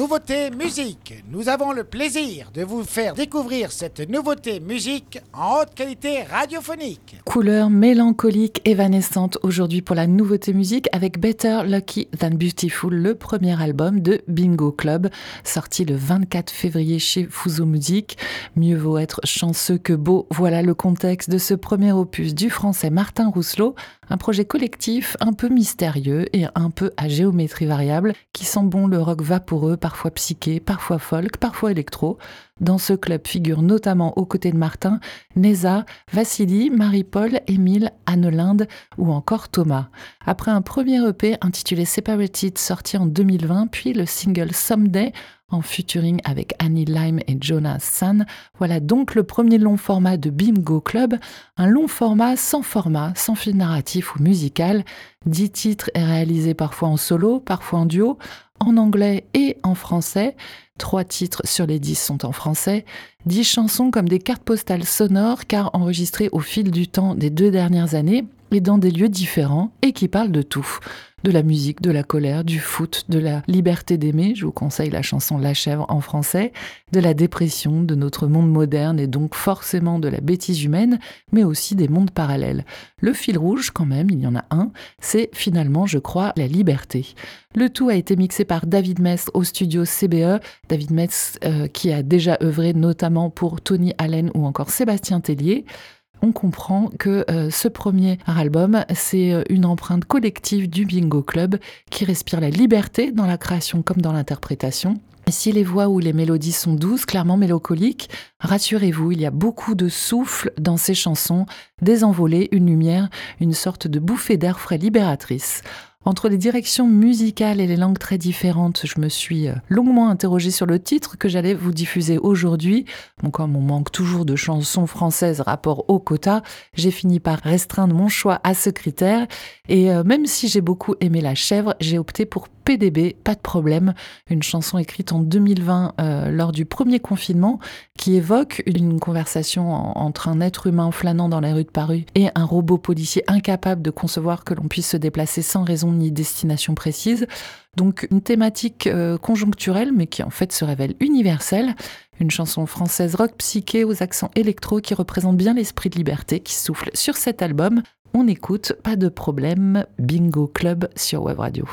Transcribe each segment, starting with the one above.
nouveauté musique. Nous avons le plaisir de vous faire découvrir cette nouveauté musique en haute qualité radiophonique. Couleur mélancolique évanescente aujourd'hui pour la nouveauté musique avec Better Lucky Than Beautiful, le premier album de Bingo Club, sorti le 24 février chez Fuso Music. Mieux vaut être chanceux que beau. Voilà le contexte de ce premier opus du français Martin Rousselot, un projet collectif un peu mystérieux et un peu à géométrie variable qui sent bon le rock vaporeux, parfois psyché, parfois folk, parfois électro. Dans ce club figurent notamment aux côtés de Martin, Neza, Vassili, Marie-Paul, Émile, Anne-Linde ou encore Thomas. Après un premier EP intitulé Separated sorti en 2020, puis le single Someday en featuring avec Annie Lime et Jonas San. Voilà donc le premier long format de Bimgo Club, un long format sans format, sans fil narratif ou musical. Dix titres et réalisés parfois en solo, parfois en duo, en anglais et en français. Trois titres sur les dix sont en français. Dix chansons comme des cartes postales sonores car enregistrées au fil du temps des deux dernières années et dans des lieux différents et qui parlent de tout de la musique, de la colère, du foot, de la liberté d'aimer, je vous conseille la chanson La chèvre en français, de la dépression, de notre monde moderne et donc forcément de la bêtise humaine, mais aussi des mondes parallèles. Le fil rouge, quand même, il y en a un, c'est finalement, je crois, la liberté. Le tout a été mixé par David Metz au studio CBE, David Metz euh, qui a déjà œuvré notamment pour Tony Allen ou encore Sébastien Tellier on comprend que euh, ce premier album, c'est euh, une empreinte collective du Bingo Club qui respire la liberté dans la création comme dans l'interprétation. Si les voix ou les mélodies sont douces, clairement mélancoliques, rassurez-vous, il y a beaucoup de souffle dans ces chansons, des envolées, une lumière, une sorte de bouffée d'air frais libératrice. Entre les directions musicales et les langues très différentes, je me suis euh, longuement interrogée sur le titre que j'allais vous diffuser aujourd'hui. Bon, comme on manque toujours de chansons françaises rapport au quota, j'ai fini par restreindre mon choix à ce critère. Et euh, même si j'ai beaucoup aimé La Chèvre, j'ai opté pour PDB, pas de problème, une chanson écrite en 2020 euh, lors du premier confinement qui évoque une conversation entre un être humain flânant dans les rues de Paris et un robot policier incapable de concevoir que l'on puisse se déplacer sans raison ni destination précise. Donc une thématique euh, conjoncturelle mais qui en fait se révèle universelle. Une chanson française rock psyché aux accents électro qui représente bien l'esprit de liberté qui souffle sur cet album. On écoute, pas de problème, Bingo Club sur Web Radio.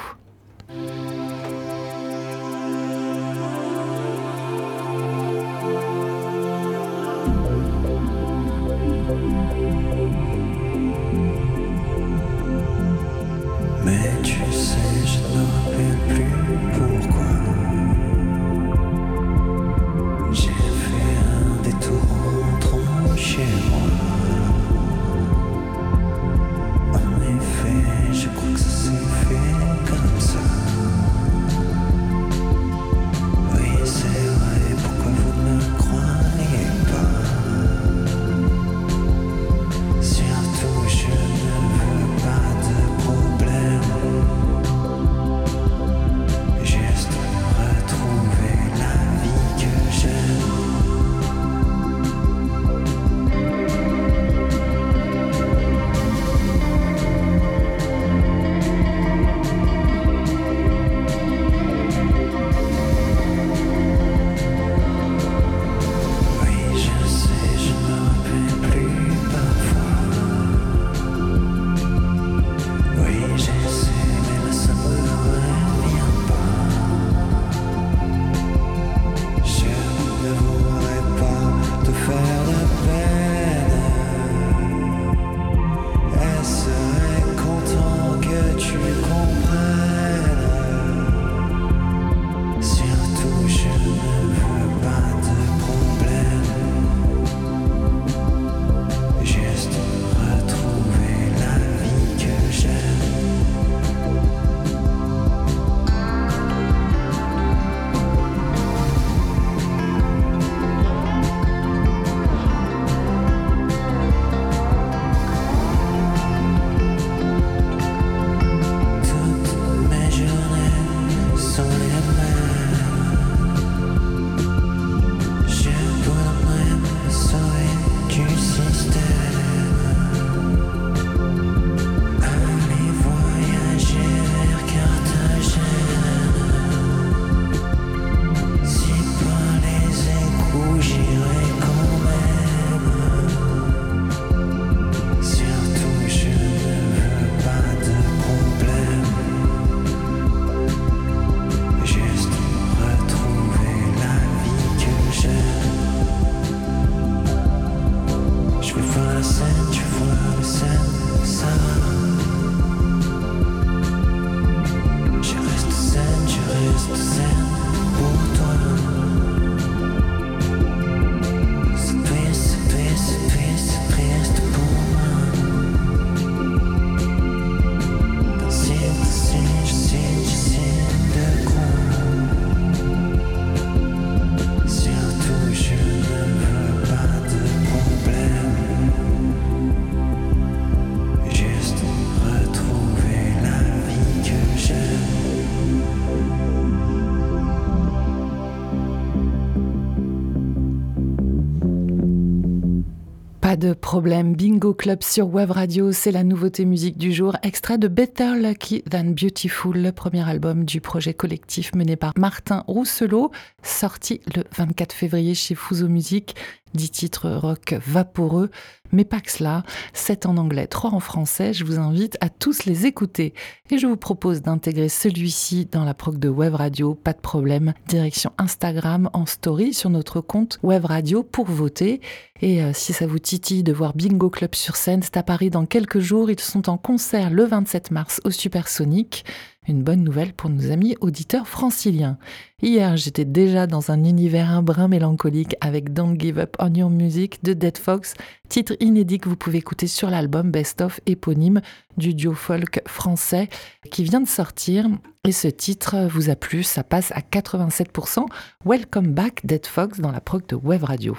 Pas de problème, Bingo Club sur Web Radio, c'est la nouveauté musique du jour, extrait de Better Lucky Than Beautiful, le premier album du projet collectif mené par Martin Rousselot, sorti le 24 février chez Fuso Music. 10 titres rock vaporeux, mais pas que cela, 7 en anglais, 3 en français, je vous invite à tous les écouter. Et je vous propose d'intégrer celui-ci dans la prog de Web Radio, pas de problème, direction Instagram en story sur notre compte Web Radio pour voter. Et euh, si ça vous titille de voir Bingo Club sur scène, c'est à Paris dans quelques jours, ils sont en concert le 27 mars au Supersonic. Une bonne nouvelle pour nos amis auditeurs franciliens. Hier, j'étais déjà dans un univers un brin mélancolique avec Don't Give Up on Your Music de Dead Fox, titre inédit que vous pouvez écouter sur l'album Best of éponyme du duo folk français qui vient de sortir. Et ce titre vous a plu, ça passe à 87%. Welcome back Dead Fox dans la prog de Web Radio.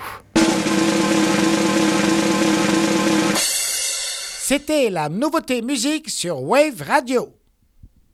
C'était la nouveauté musique sur Wave Radio.